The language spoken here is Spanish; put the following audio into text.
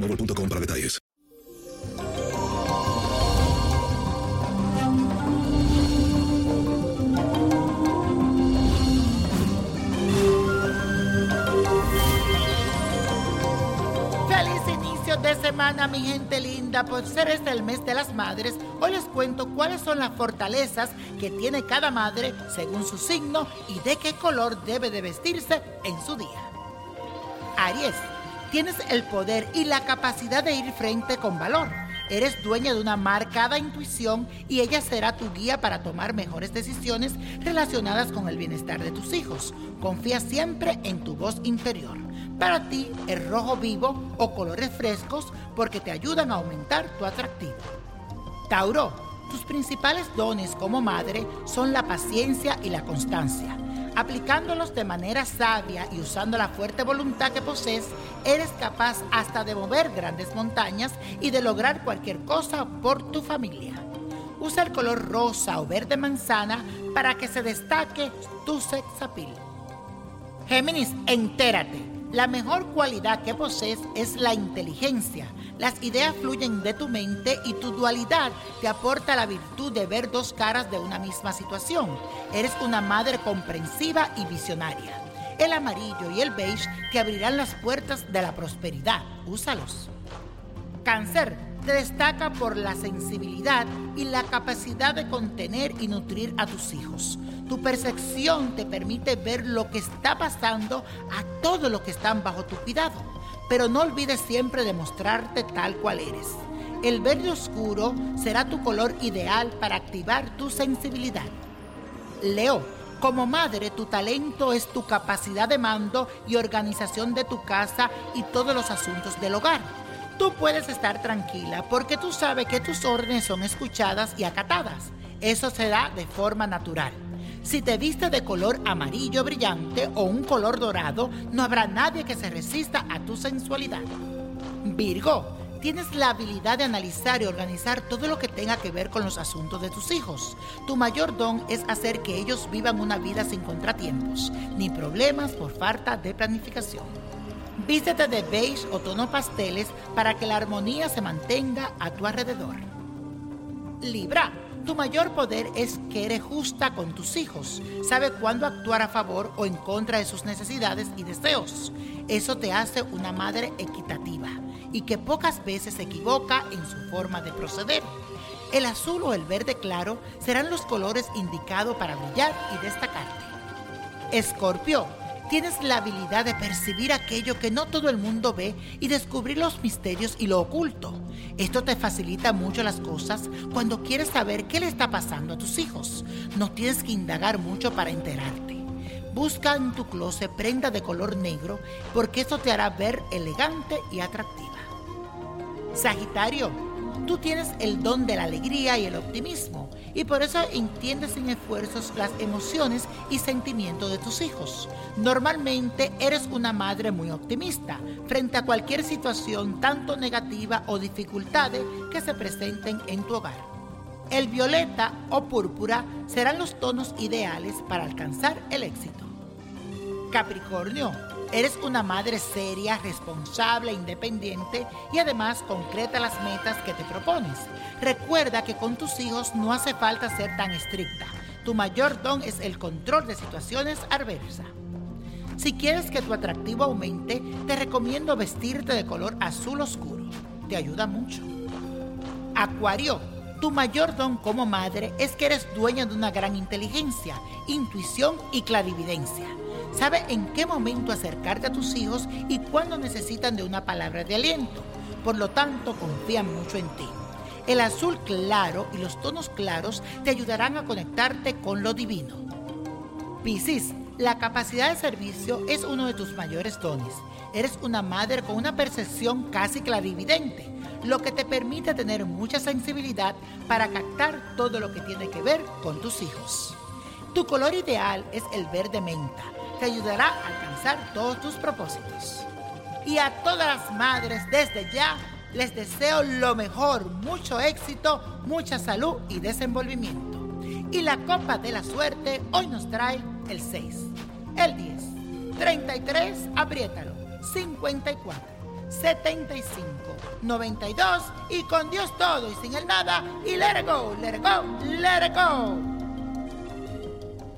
boostmobile.com para detalles. Feliz inicio de semana, mi gente linda. Por ser este el mes de las madres, hoy les cuento cuáles son las fortalezas que tiene cada madre según su signo y de qué color debe de vestirse en su día. Aries, tienes el poder y la capacidad de ir frente con valor. Eres dueña de una marcada intuición y ella será tu guía para tomar mejores decisiones relacionadas con el bienestar de tus hijos. Confía siempre en tu voz interior. Para ti, el rojo vivo o colores frescos porque te ayudan a aumentar tu atractivo. Tauro, tus principales dones como madre son la paciencia y la constancia. Aplicándolos de manera sabia y usando la fuerte voluntad que posees, eres capaz hasta de mover grandes montañas y de lograr cualquier cosa por tu familia. Usa el color rosa o verde manzana para que se destaque tu sex appeal. Géminis, entérate. La mejor cualidad que posees es la inteligencia. Las ideas fluyen de tu mente y tu dualidad te aporta la virtud de ver dos caras de una misma situación. Eres una madre comprensiva y visionaria. El amarillo y el beige te abrirán las puertas de la prosperidad. Úsalos. Cáncer te destaca por la sensibilidad y la capacidad de contener y nutrir a tus hijos. Tu percepción te permite ver lo que está pasando a todos los que están bajo tu cuidado, pero no olvides siempre demostrarte tal cual eres. El verde oscuro será tu color ideal para activar tu sensibilidad. Leo, como madre, tu talento es tu capacidad de mando y organización de tu casa y todos los asuntos del hogar. Tú puedes estar tranquila porque tú sabes que tus órdenes son escuchadas y acatadas. Eso se de forma natural. Si te viste de color amarillo brillante o un color dorado, no habrá nadie que se resista a tu sensualidad. Virgo, tienes la habilidad de analizar y organizar todo lo que tenga que ver con los asuntos de tus hijos. Tu mayor don es hacer que ellos vivan una vida sin contratiempos, ni problemas por falta de planificación. Vístete de beige o tonos pasteles para que la armonía se mantenga a tu alrededor. Libra, tu mayor poder es que eres justa con tus hijos. Sabe cuándo actuar a favor o en contra de sus necesidades y deseos. Eso te hace una madre equitativa y que pocas veces se equivoca en su forma de proceder. El azul o el verde claro serán los colores indicados para brillar y destacarte. Escorpio, tienes la habilidad de percibir aquello que no todo el mundo ve y descubrir los misterios y lo oculto. Esto te facilita mucho las cosas cuando quieres saber qué le está pasando a tus hijos. No tienes que indagar mucho para enterarte. Busca en tu closet prenda de color negro porque eso te hará ver elegante y atractiva. Sagitario, tú tienes el don de la alegría y el optimismo y por eso entiendes sin esfuerzos las emociones y sentimientos de tus hijos. Normalmente eres una madre muy optimista frente a cualquier situación tanto negativa o dificultades que se presenten en tu hogar. El violeta o púrpura serán los tonos ideales para alcanzar el éxito. Capricornio, Eres una madre seria, responsable, independiente y además concreta las metas que te propones. Recuerda que con tus hijos no hace falta ser tan estricta. Tu mayor don es el control de situaciones adversas. Si quieres que tu atractivo aumente, te recomiendo vestirte de color azul oscuro. Te ayuda mucho. Acuario, tu mayor don como madre es que eres dueña de una gran inteligencia, intuición y clarividencia. Sabe en qué momento acercarte a tus hijos y cuándo necesitan de una palabra de aliento. Por lo tanto, confían mucho en ti. El azul claro y los tonos claros te ayudarán a conectarte con lo divino. Piscis, la capacidad de servicio es uno de tus mayores dones. Eres una madre con una percepción casi clarividente, lo que te permite tener mucha sensibilidad para captar todo lo que tiene que ver con tus hijos. Tu color ideal es el verde menta. Te ayudará a alcanzar todos tus propósitos. Y a todas las madres desde ya les deseo lo mejor, mucho éxito, mucha salud y desenvolvimiento. Y la copa de la suerte hoy nos trae el 6, el 10, 33, apriétalo, 54, 75, 92 y con Dios todo y sin el nada y let it go, let it go, let it go.